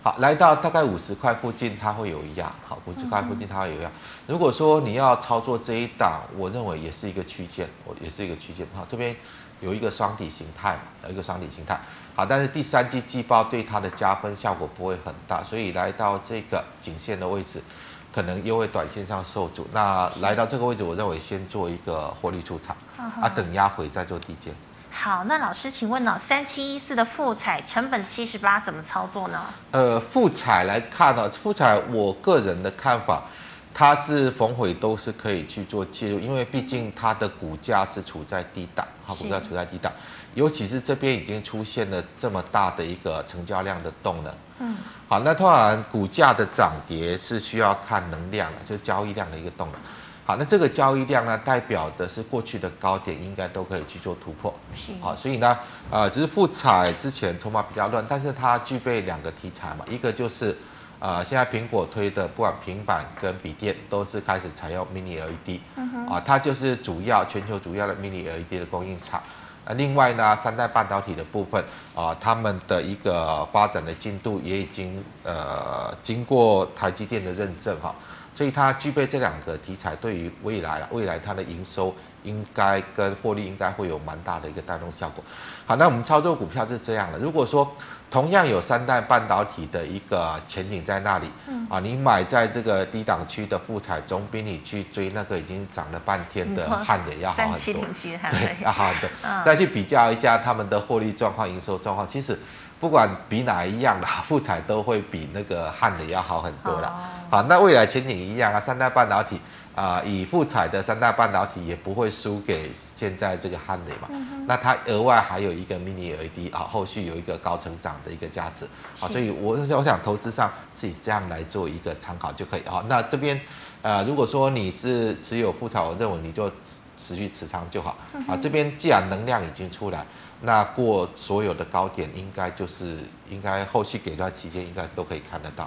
好，来到大概五十块附近，它会有压。好，五十块附近它会有压。如果说你要操作这一档，我认为也是一个区间，我也是一个区间。好，这边有一个双底形态，有一个双底形态。好，但是第三季季报对它的加分效果不会很大，所以来到这个颈线的位置。可能又会短线上受阻，那来到这个位置，我认为先做一个获利出场，啊，等压回再做低阶。好，那老师，请问呢，三七一四的复采成本七十八，怎么操作呢？呃，复采来看呢，复采我个人的看法，它是逢回都是可以去做介入，因为毕竟它的股价是处在低档，好，股价处在低档，尤其是这边已经出现了这么大的一个成交量的动能。嗯。好，那当然股价的涨跌是需要看能量的，就交易量的一个动能。好，那这个交易量呢，代表的是过去的高点应该都可以去做突破。是。好，所以呢，呃，只是复彩之前筹码比较乱，但是它具备两个题材嘛，一个就是，呃，现在苹果推的不管平板跟笔电都是开始采用 Mini LED，啊，它就是主要全球主要的 Mini LED 的供应厂。那另外呢，三代半导体的部分啊，他们的一个发展的进度也已经呃经过台积电的认证哈。所以它具备这两个题材，对于未来了，未来它的营收应该跟获利应该会有蛮大的一个带动效果。好，那我们操作股票是这样的，如果说同样有三代半导体的一个前景在那里，嗯，啊，你买在这个低档区的富彩，总比你去追那个已经涨了半天的汉磊要好很多，对，要好很多。再去比较一下他们的获利状况、营收状况，其实。不管比哪一样的富彩都会比那个汉磊要好很多了。好，那未来前景一样啊，三代半导体啊、呃，以富彩的三大半导体也不会输给现在这个汉磊嘛。嗯、那它额外还有一个 mini LED 啊，后续有一个高成长的一个价值啊，所以我我想投资上是以这样来做一个参考就可以啊。那这边呃，如果说你是持有富彩，我认为你就持续持仓就好啊。这边既然能量已经出来。那过所有的高点，应该就是应该后续给段期间，应该都可以看得到。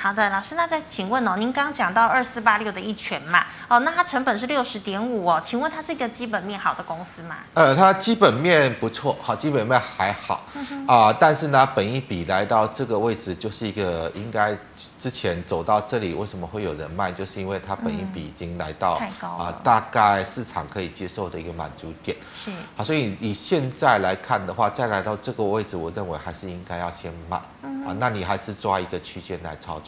好的，老师，那再请问哦，您刚刚讲到二四八六的一拳嘛，哦，那它成本是六十点五哦，请问它是一个基本面好的公司吗？呃，它基本面不错，好，基本面还好啊、但是呢，本一比来到这个位置，就是一个应该之前走到这里，为什么会有人卖？就是因为它本一比已经来到、嗯、太高啊、呃，大概市场可以接受的一个满足点。是，好，所以以现在来看的话，再来到这个位置，我认为还是应该要先卖。啊，那你还是抓一个区间来操作，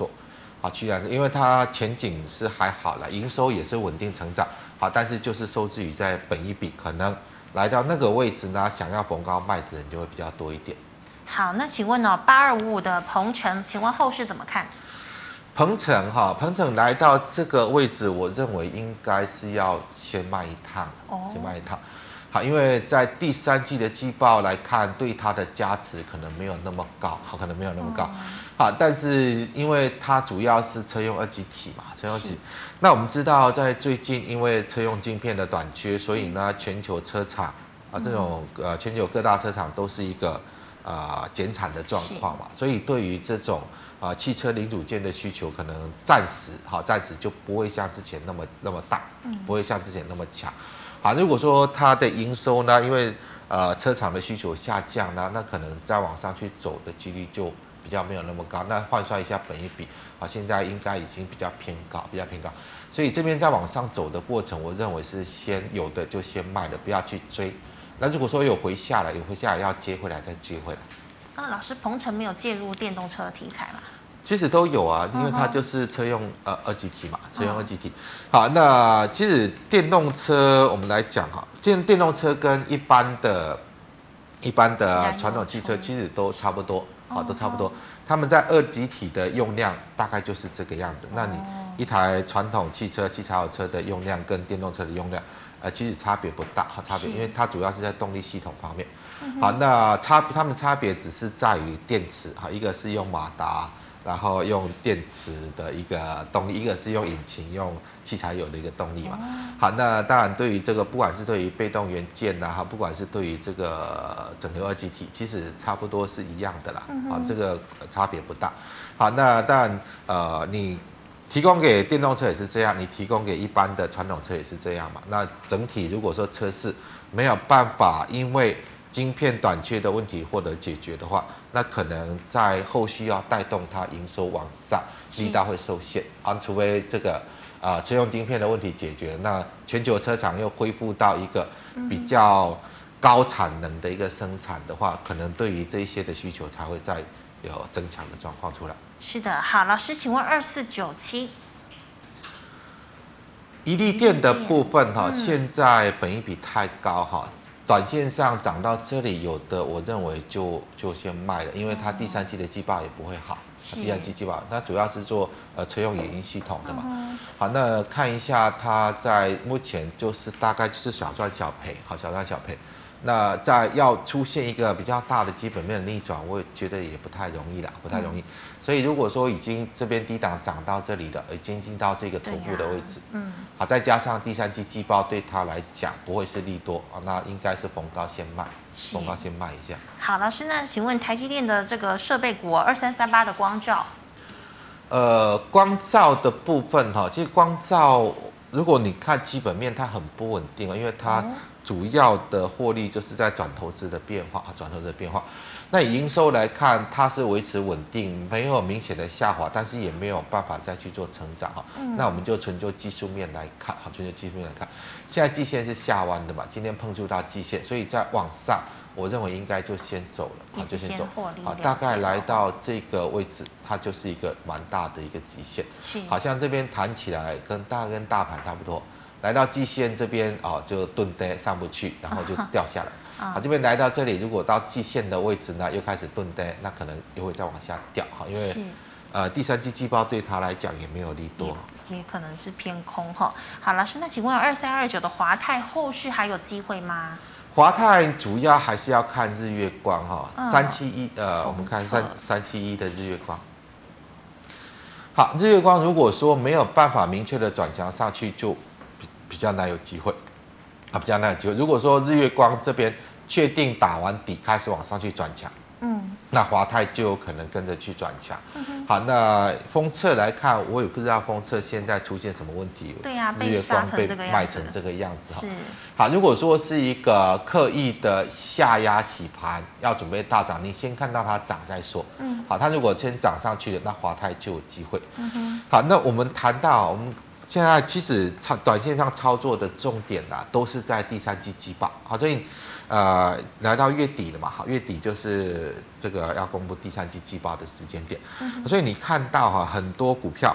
啊，居然因为它前景是还好了，营收也是稳定成长，好，但是就是受制于在本一笔可能来到那个位置呢，想要逢高卖的人就会比较多一点。好，那请问呢、哦，八二五五的鹏程，请问后市怎么看？鹏程哈，鹏程来到这个位置，我认为应该是要先卖一趟，哦先卖一趟。好，因为在第三季的季报来看，对它的加持可能没有那么高，好，可能没有那么高。好，但是因为它主要是车用二极体嘛，车用二。那我们知道，在最近因为车用晶片的短缺，所以呢，全球车厂啊，这种呃，全球各大车厂都是一个啊减产的状况嘛，所以对于这种啊汽车零组件的需求，可能暂时好，暂时就不会像之前那么那么大，不会像之前那么强。好，如果说它的营收呢，因为呃车厂的需求下降呢，那可能再往上去走的几率就比较没有那么高。那换算一下本一比，啊，现在应该已经比较偏高，比较偏高。所以这边在往上走的过程，我认为是先有的就先卖了，不要去追。那如果说有回下来，有回下来要接回来再接回来。啊，老师，鹏程没有介入电动车的题材吗？其实都有啊，因为它就是车用呃二极体嘛，车用二极体。好，那其实电动车我们来讲哈，电电动车跟一般的、一般的传统汽车其实都差不多，好，都差不多。他们在二级体的用量大概就是这个样子。那你一台传统汽车、汽柴油车的用量跟电动车的用量，呃，其实差别不大，差别，因为它主要是在动力系统方面。好，那差他们差别只是在于电池，哈，一个是用马达。然后用电池的一个动力，一个是用引擎用汽柴油的一个动力嘛。好，那当然对于这个，不管是对于被动元件呐，哈，不管是对于这个整流二极体，其实差不多是一样的啦。啊，这个差别不大。好，那当然呃，你提供给电动车也是这样，你提供给一般的传统车也是这样嘛。那整体如果说车市没有办法，因为晶片短缺的问题获得解决的话，那可能在后续要带动它营收往上，力道会受限啊。除非这个啊、呃、车用晶片的问题解决，那全球车厂又恢复到一个比较高产能的一个生产的话，可能对于这些的需求才会再有增强的状况出来。是的，好，老师，请问二四九七，一利电的部分哈，现在本益比太高哈。短线上涨到这里，有的我认为就就先卖了，因为它第三季的季报也不会好。第三季季报，它主要是做呃车用语音系统的嘛。好，那看一下它在目前就是大概就是小赚小赔，好，小赚小赔。那在要出现一个比较大的基本面的逆转，我也觉得也不太容易啦，不太容易。嗯、所以如果说已经这边低档涨到这里的，已经进到这个头部的位置，嗯，好，再加上第三季季报对它来讲不会是利多啊，那应该是逢高先卖，逢高先卖一下。好，老师，那请问台积电的这个设备股二三三八的光照，呃，光照的部分哈，其实光照如果你看基本面，它很不稳定啊，因为它。嗯主要的获利就是在转投资的变化啊，转投资的变化。那以营收来看，它是维持稳定，没有明显的下滑，但是也没有办法再去做成长哈。嗯、那我们就纯就技术面来看，好，纯就技术面来看，现在季线是下弯的嘛，今天碰触到季线，所以在往上，我认为应该就先走了，好，就先走，好，大概来到这个位置，它就是一个蛮大的一个极限，是，好像这边弹起来跟大跟大盘差不多。来到季线这边哦，就钝跌上不去，然后就掉下来。啊，这边来到这里，如果到季线的位置呢，又开始钝跌，那可能又会再往下掉哈。因为呃，第三季季报对他来讲也没有利多，也，也可能是偏空哈。好，老师，那请问二三二九的华泰后续还有机会吗？华泰主要还是要看日月光哈，三七一呃，我们看三三七一的日月光。好，日月光如果说没有办法明确的转强上去，就比较难有机会，啊，比较难有机会。如果说日月光这边确定打完底，开始往上去转强，嗯，那华泰就有可能跟着去转强。嗯、好，那封测来看，我也不知道封测现在出现什么问题。对呀、啊，日月光被卖成这个样子哈。是好，如果说是一个刻意的下压洗盘，要准备大涨，你先看到它涨再说。嗯，好，它如果先涨上去了，那华泰就有机会。嗯哼，好，那我们谈到我们。现在其实操短线上操作的重点呐、啊，都是在第三季季报。好，所以呃来到月底了嘛，好，月底就是这个要公布第三季季报的时间点。嗯、所以你看到哈很多股票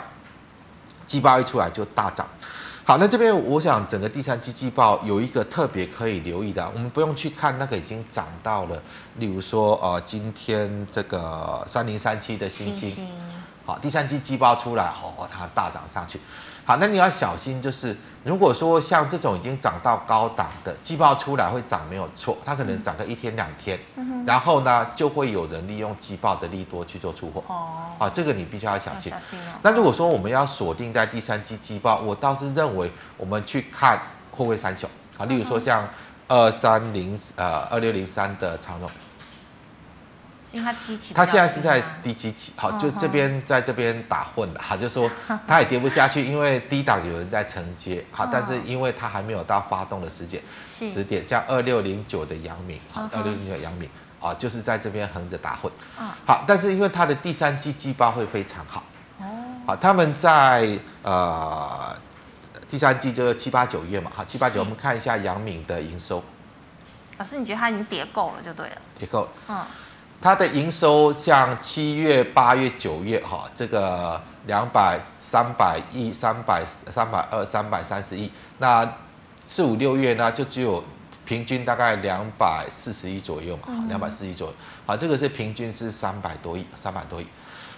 季报一出来就大涨。好，那这边我想整个第三季季报有一个特别可以留意的，我们不用去看那个已经涨到了，例如说呃今天这个三零三七的星星好，第三季季报出来，哦，它大涨上去。好，那你要小心，就是如果说像这种已经涨到高档的季报出来会涨没有错，它可能涨个一天两天，嗯、然后呢就会有人利用季报的利多去做出货。哦，啊，这个你必须要小心。小心哦。那如果说我们要锁定在第三季季报，我倒是认为我们去看货柜三雄啊，例如说像二三零呃二六零三的长荣。它现在是在低基期，好，就这边在这边打混的，好，就说 它也跌不下去，因为低档有人在承接，好，但是因为它还没有到发动的时间，止点，像二六零九的阳明，好，二六零九阳明，啊，就是在这边横着打混，好，但是因为它的第三季季报会非常好，哦。好，他们在呃第三季就是七八九月嘛，好，七八九我们看一下杨敏的营收，老师你觉得它已经跌够了就对了，跌够了，嗯。它的营收像七月、八月、九月，哈，这个两百、三百亿、三百、三百二、三百三十亿。那四五六月呢，就只有平均大概两百四十亿左右嘛，两百四十亿左右。好，这个是平均是三百多亿，三百多亿。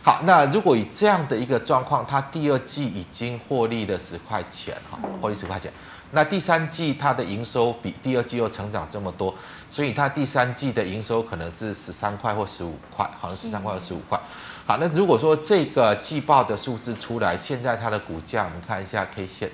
好，那如果以这样的一个状况，它第二季已经获利了十块钱，哈，获利十块钱。那第三季它的营收比第二季又成长这么多，所以它第三季的营收可能是十三块或十五块，好像十三块或十五块。好，那如果说这个季报的数字出来，现在它的股价，我们看一下 K 线，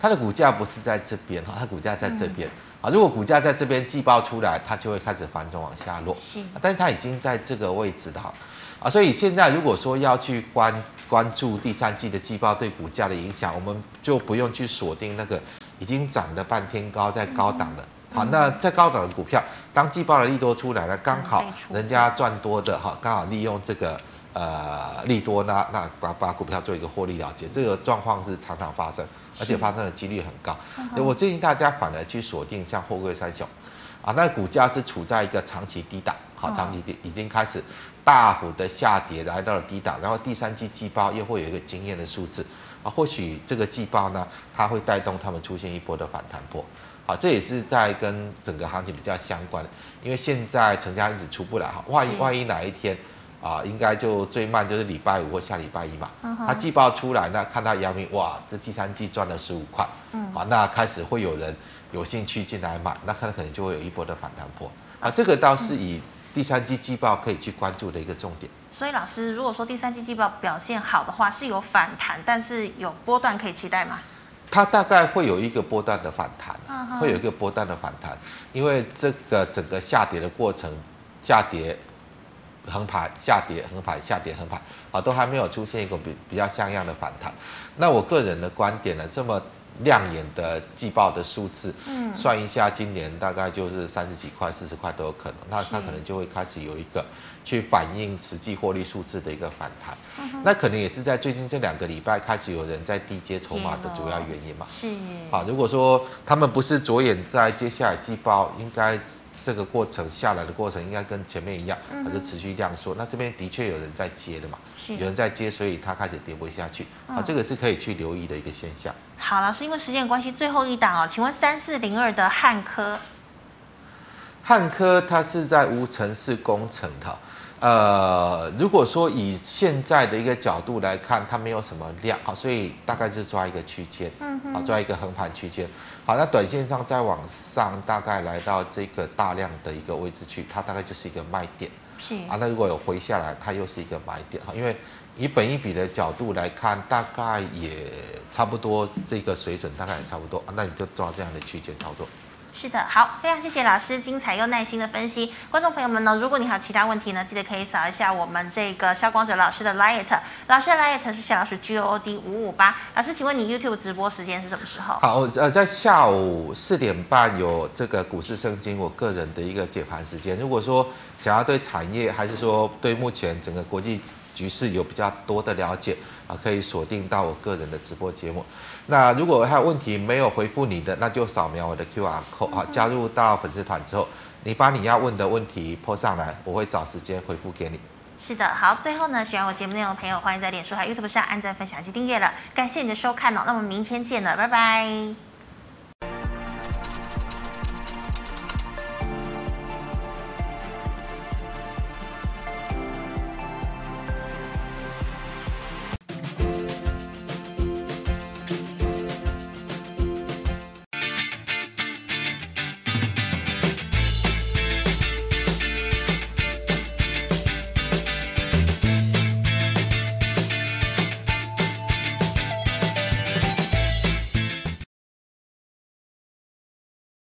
它的股价不是在这边哈，它股价在这边。啊，如果股价在这边季报出来，它就会开始反转往下落。是，但是它已经在这个位置的哈。啊，所以现在如果说要去关关注第三季的季报对股价的影响，我们就不用去锁定那个已经涨了半天高在高档的。好，那在高档的股票，当季报的利多出来了，刚好人家赚多的哈，刚好利用这个呃利多呢，那把把股票做一个获利了结，这个状况是常常发生，而且发生的几率很高。我建议大家反而去锁定像货柜三雄，啊，那股价是处在一个长期低档，好，长期低已经开始。大幅的下跌来到了低档，然后第三季季报又会有一个惊艳的数字啊，或许这个季报呢，它会带动他们出现一波的反弹波，好，这也是在跟整个行情比较相关的，因为现在成交因子出不来哈，万一万一哪一天啊，应该就最慢就是礼拜五或下礼拜一嘛，它季报出来，那看到阳明哇，这第三季赚了十五块，好，那开始会有人有兴趣进来买，那可能可能就会有一波的反弹波啊。这个倒是以第三季季报可以去关注的一个重点。所以老师，如果说第三季季报表现好的话，是有反弹，但是有波段可以期待吗？它大概会有一个波段的反弹，会有一个波段的反弹，因为这个整个下跌的过程，下跌横盘，下跌横盘，下跌横盘，啊，都还没有出现一个比比较像样的反弹。那我个人的观点呢，这么。亮眼的季报的数字，嗯，算一下，今年大概就是三十几块、四十块都有可能。那它可能就会开始有一个去反映实际获利数字的一个反弹。嗯、那可能也是在最近这两个礼拜开始有人在低接筹码的主要原因嘛。是。好，如果说他们不是着眼在接下来季报，应该。这个过程下来的过程应该跟前面一样，还是持续量缩。那这边的确有人在接的嘛，有人在接，所以它开始跌不下去。啊，这个是可以去留意的一个现象。好，老师，因为时间关系，最后一档哦，请问三四零二的汉科，汉科它是在无尘室工程的。呃，如果说以现在的一个角度来看，它没有什么量，好，所以大概就抓一个区间，嗯，好，抓一个横盘区间，好，那短线上再往上，大概来到这个大量的一个位置去，它大概就是一个卖点，是。啊，那如果有回下来，它又是一个买点，哈，因为以本一比的角度来看，大概也差不多这个水准，大概也差不多，啊，那你就抓这样的区间操作。是的，好，非常谢谢老师精彩又耐心的分析。观众朋友们呢，如果你还有其他问题呢，记得可以扫一下我们这个肖光哲老师的 LINE，老师的 LINE 是小老鼠 G O D 五五八。老师，请问你 YouTube 直播时间是什么时候？好，呃，在下午四点半有这个股市圣经，我个人的一个解盘时间。如果说想要对产业，还是说对目前整个国际局势有比较多的了解啊，可以锁定到我个人的直播节目。那如果还有问题没有回复你的，那就扫描我的 QR code 啊，加入到粉丝团之后，你把你要问的问题 po 上来，我会找时间回复给你。是的，好，最后呢，喜欢我节目内容的朋友，欢迎在脸书和 YouTube 上按赞、分享及订阅了。感谢你的收看哦，那我们明天见了，拜拜。